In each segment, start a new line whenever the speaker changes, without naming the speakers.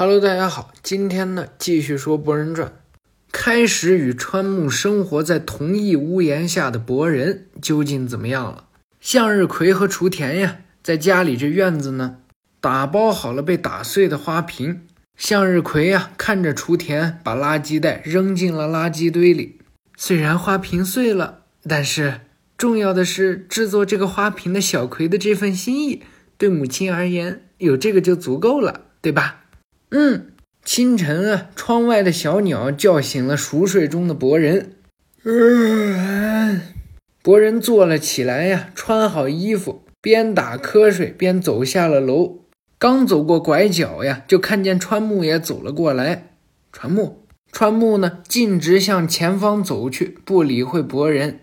Hello，大家好，今天呢继续说《博人传》。开始与川木生活在同一屋檐下的博人究竟怎么样了？向日葵和雏田呀，在家里这院子呢，打包好了被打碎的花瓶。向日葵呀，看着雏田把垃圾袋扔进了垃圾堆里。虽然花瓶碎了，但是重要的是制作这个花瓶的小葵的这份心意，对母亲而言，有这个就足够了，对吧？嗯，清晨啊，窗外的小鸟叫醒了熟睡中的博人。嗯，博人坐了起来呀，穿好衣服，边打瞌睡边走下了楼。刚走过拐角呀，就看见川木也走了过来。川木，川木呢，径直向前方走去，不理会博人。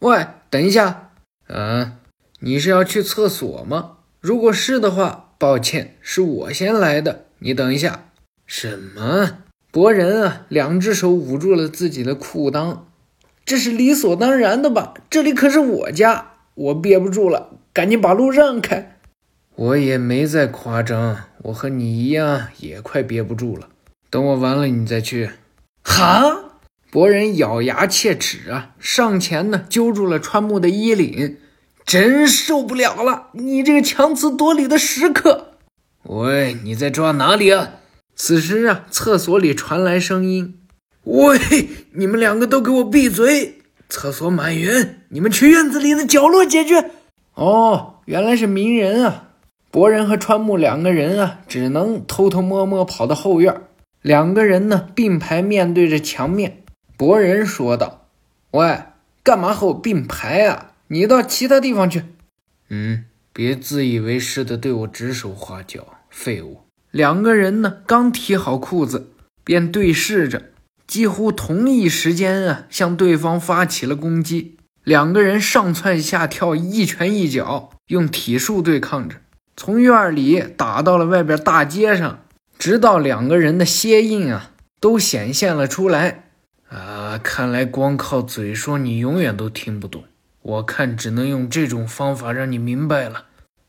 喂，等一下，嗯，你是要去厕所吗？如果是的话，抱歉，是我先来的。你等一下，什么？博人啊，两只手捂住了自己的裤裆，这是理所当然的吧？这里可是我家，我憋不住了，赶紧把路让开。我也没再夸张，我和你一样，也快憋不住了。等我完了，你再去。哈！博人咬牙切齿啊，上前呢，揪住了川木的衣领，真受不了了，你这个强词夺理的食客！喂，你在抓哪里啊？此时啊，厕所里传来声音：“喂，你们两个都给我闭嘴！厕所满员，你们去院子里的角落解决。”哦，原来是鸣人啊！博人和川木两个人啊，只能偷偷摸摸跑到后院。两个人呢，并排面对着墙面。博人说道：“喂，干嘛和我并排啊？你到其他地方去。”嗯，别自以为是的对我指手画脚。废物！两个人呢，刚提好裤子，便对视着，几乎同一时间啊，向对方发起了攻击。两个人上蹿下跳，一拳一脚，用体术对抗着，从院里打到了外边大街上，直到两个人的鞋印啊都显现了出来。啊，看来光靠嘴说你永远都听不懂，我看只能用这种方法让你明白了，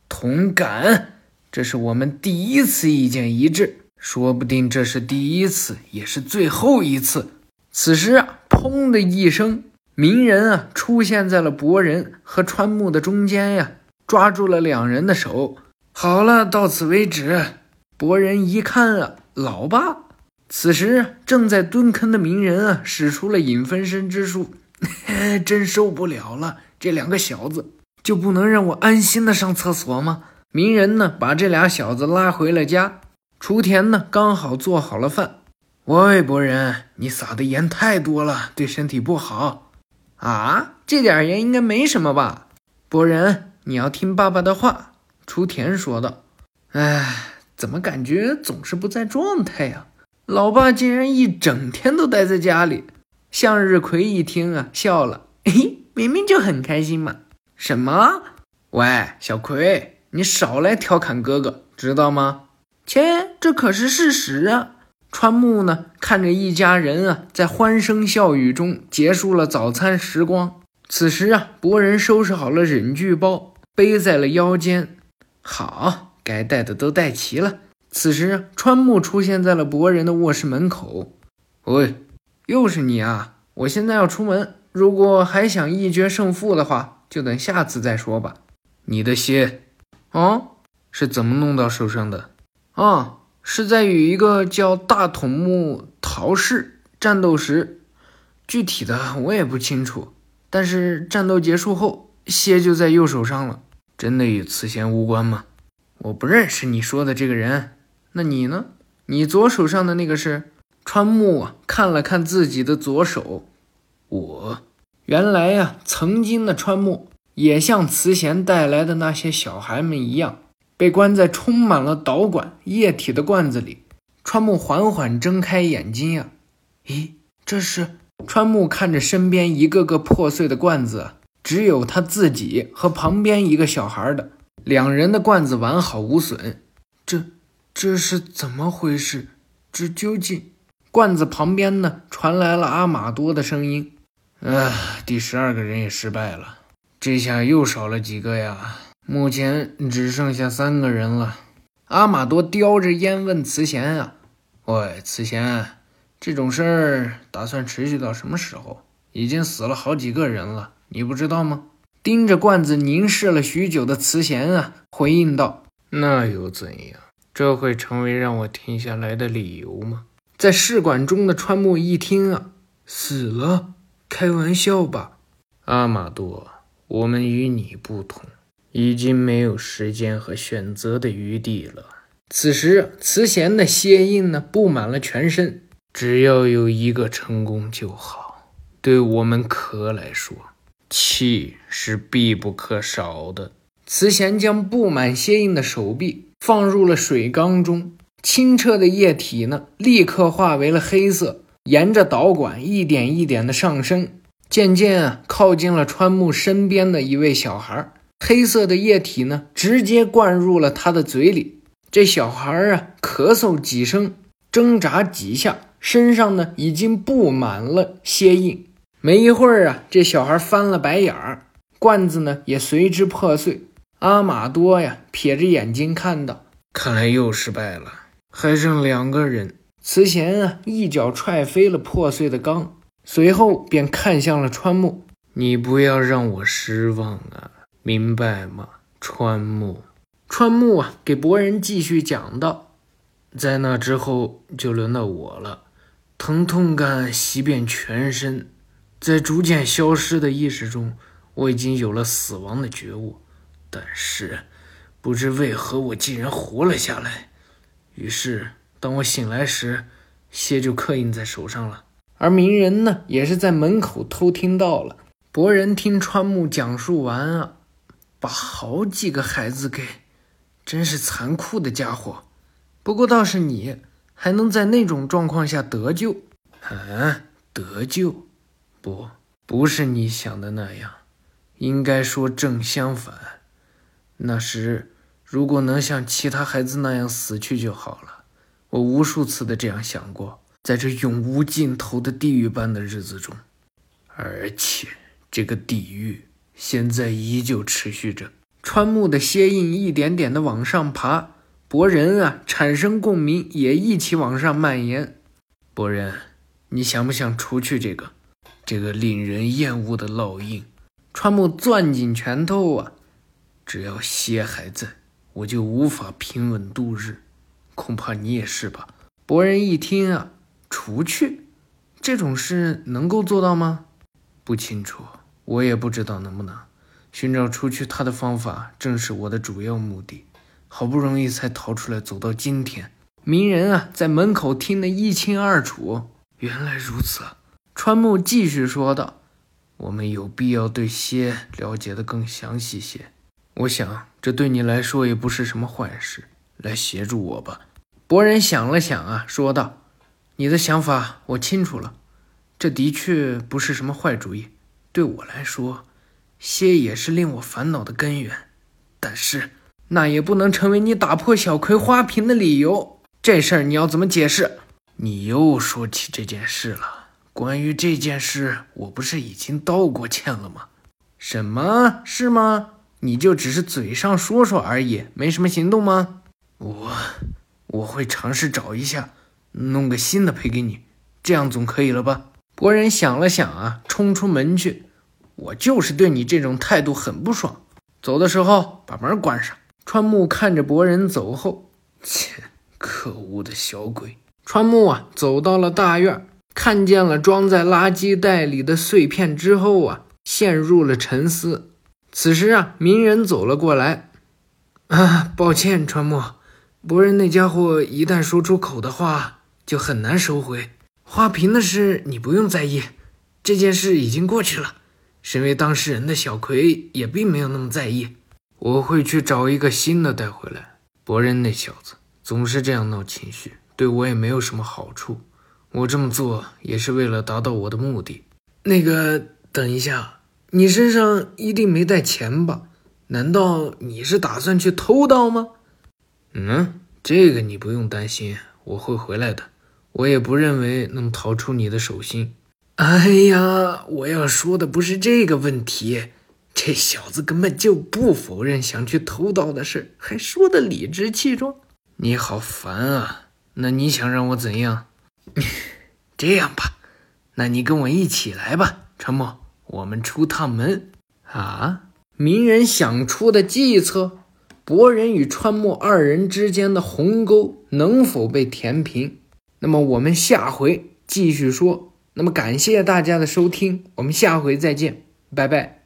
同感。这是我们第一次意见一致，说不定这是第一次，也是最后一次。此时啊，砰的一声，鸣人啊出现在了博人和川木的中间呀，抓住了两人的手。好了，到此为止。博人一看啊，老爸，此时正在蹲坑的鸣人啊，使出了影分身之术，真受不了了，这两个小子就不能让我安心的上厕所吗？鸣人呢，把这俩小子拉回了家。雏田呢，刚好做好了饭。喂，博人，你撒的盐太多了，对身体不好啊！这点盐应该没什么吧？博人，你要听爸爸的话。雏田说道。哎，怎么感觉总是不在状态呀？老爸竟然一整天都待在家里。向日葵一听啊，笑了。嘿，明明就很开心嘛。什么？喂，小葵。你少来调侃哥哥，知道吗？切，这可是事实啊！川木呢，看着一家人啊，在欢声笑语中结束了早餐时光。此时啊，博人收拾好了忍具包，背在了腰间。好，该带的都带齐了。此时，川木出现在了博人的卧室门口。喂，又是你啊！我现在要出门，如果还想一决胜负的话，就等下次再说吧。你的鞋。哦，是怎么弄到手上的？啊，是在与一个叫大筒木桃氏战斗时，具体的我也不清楚。但是战斗结束后，血就在右手上了。真的与此前无关吗？我不认识你说的这个人。那你呢？你左手上的那个是？川木啊，看了看自己的左手，我原来呀，曾经的川木。也像慈贤带来的那些小孩们一样，被关在充满了导管液体的罐子里。川木缓缓睁开眼睛呀，咦，这是川木看着身边一个个破碎的罐子，只有他自己和旁边一个小孩的两人的罐子完好无损。这这是怎么回事？这究竟？罐子旁边呢，传来了阿玛多的声音：“啊，第十二个人也失败了。”这下又少了几个呀？目前只剩下三个人了。阿玛多叼着烟问慈贤啊：“喂，慈贤，这种事儿打算持续到什么时候？已经死了好几个人了，你不知道吗？”盯着罐子凝视了许久的慈贤啊，回应道：“那又怎样？这会成为让我停下来的理由吗？”在试管中的川木一听啊，死了？开玩笑吧，阿玛多，我们与你不同，已经没有时间和选择的余地了。此时，慈贤的血印呢，布满了全身，只要有一个成功就好。对我们壳来说。气是必不可少的。慈贤将布满血印的手臂放入了水缸中，清澈的液体呢，立刻化为了黑色，沿着导管一点一点的上升，渐渐啊，靠近了川木身边的一位小孩。黑色的液体呢，直接灌入了他的嘴里。这小孩啊，咳嗽几声，挣扎几下，身上呢，已经布满了血印。没一会儿啊，这小孩翻了白眼儿，罐子呢也随之破碎。阿玛多呀，撇着眼睛看到，看来又失败了，还剩两个人。慈贤啊，一脚踹飞了破碎的缸，随后便看向了川木：“你不要让我失望啊，明白吗？”川木，川木啊，给博人继续讲道：“在那之后，就轮到我了，疼痛感袭遍全身。”在逐渐消失的意识中，我已经有了死亡的觉悟，但是不知为何我竟然活了下来。于是，当我醒来时，血就刻印在手上了。而鸣人呢，也是在门口偷听到了。博人听川木讲述完啊，把好几个孩子给，真是残酷的家伙。不过倒是你还能在那种状况下得救啊？得救？不，不是你想的那样，应该说正相反。那时如果能像其他孩子那样死去就好了。我无数次的这样想过，在这永无尽头的地狱般的日子中，而且这个地狱现在依旧持续着。川木的蝎印一点点的往上爬，博人啊产生共鸣，也一起往上蔓延。博人，你想不想除去这个？这个令人厌恶的烙印，川木攥紧拳头啊！只要蝎还在，我就无法平稳度日。恐怕你也是吧？博人一听啊，除去这种事能够做到吗？不清楚，我也不知道能不能寻找除去他的方法，正是我的主要目的。好不容易才逃出来，走到今天。鸣人啊，在门口听得一清二楚。原来如此。川木继续说道：“我们有必要对蝎了解的更详细些。我想这对你来说也不是什么坏事。来协助我吧。”博人想了想啊，说道：“你的想法我清楚了，这的确不是什么坏主意。对我来说，蝎也是令我烦恼的根源。但是那也不能成为你打破小葵花瓶的理由。这事儿你要怎么解释？你又说起这件事了。”关于这件事，我不是已经道过歉了吗？什么是吗？你就只是嘴上说说而已，没什么行动吗？我我会尝试找一下，弄个新的赔给你，这样总可以了吧？博人想了想啊，冲出门去。我就是对你这种态度很不爽。走的时候把门关上。川木看着博人走后，切，可恶的小鬼！川木啊，走到了大院。看见了装在垃圾袋里的碎片之后啊，陷入了沉思。此时啊，鸣人走了过来。啊，抱歉，川木，博人那家伙一旦说出口的话，就很难收回。花瓶的事你不用在意，这件事已经过去了。身为当事人的小葵也并没有那么在意。我会去找一个新的带回来。博人那小子总是这样闹情绪，对我也没有什么好处。我这么做也是为了达到我的目的。那个，等一下，你身上一定没带钱吧？难道你是打算去偷盗吗？嗯，这个你不用担心，我会回来的。我也不认为能逃出你的手心。哎呀，我要说的不是这个问题。这小子根本就不否认想去偷盗的事，还说的理直气壮。你好烦啊！那你想让我怎样？这样吧，那你跟我一起来吧，陈默，我们出趟门啊！鸣人想出的计策，博人与川木二人之间的鸿沟能否被填平？那么我们下回继续说。那么感谢大家的收听，我们下回再见，拜拜。